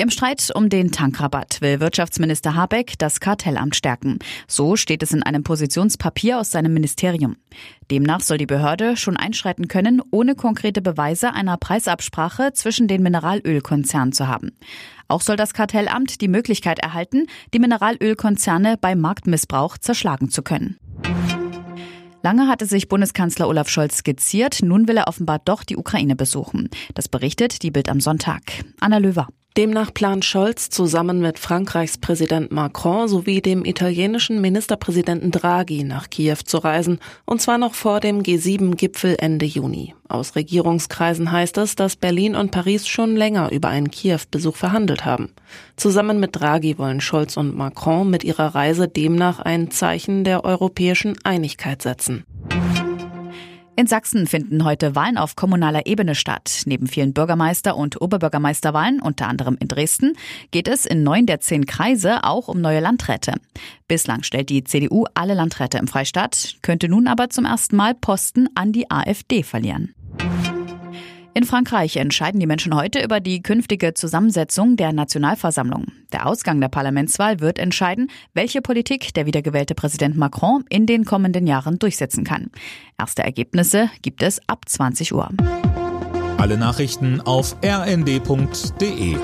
Im Streit um den Tankrabatt will Wirtschaftsminister Habeck das Kartellamt stärken. So steht es in einem Positionspapier aus seinem Ministerium. Demnach soll die Behörde schon einschreiten können, ohne konkrete Beweise einer Preisabsprache zwischen den Mineralölkonzernen zu haben. Auch soll das Kartellamt die Möglichkeit erhalten, die Mineralölkonzerne bei Marktmissbrauch zerschlagen zu können. Lange hatte sich Bundeskanzler Olaf Scholz skizziert, nun will er offenbar doch die Ukraine besuchen. Das berichtet die Bild am Sonntag. Anna Löwer. Demnach plant Scholz zusammen mit Frankreichs Präsident Macron sowie dem italienischen Ministerpräsidenten Draghi nach Kiew zu reisen, und zwar noch vor dem G7-Gipfel Ende Juni. Aus Regierungskreisen heißt es, dass Berlin und Paris schon länger über einen Kiew-Besuch verhandelt haben. Zusammen mit Draghi wollen Scholz und Macron mit ihrer Reise demnach ein Zeichen der europäischen Einigkeit setzen. In Sachsen finden heute Wahlen auf kommunaler Ebene statt. Neben vielen Bürgermeister- und Oberbürgermeisterwahlen, unter anderem in Dresden, geht es in neun der zehn Kreise auch um neue Landräte. Bislang stellt die CDU alle Landräte im Freistaat, könnte nun aber zum ersten Mal Posten an die AfD verlieren. In Frankreich entscheiden die Menschen heute über die künftige Zusammensetzung der Nationalversammlung. Der Ausgang der Parlamentswahl wird entscheiden, welche Politik der wiedergewählte Präsident Macron in den kommenden Jahren durchsetzen kann. Erste Ergebnisse gibt es ab 20 Uhr. Alle Nachrichten auf rnd.de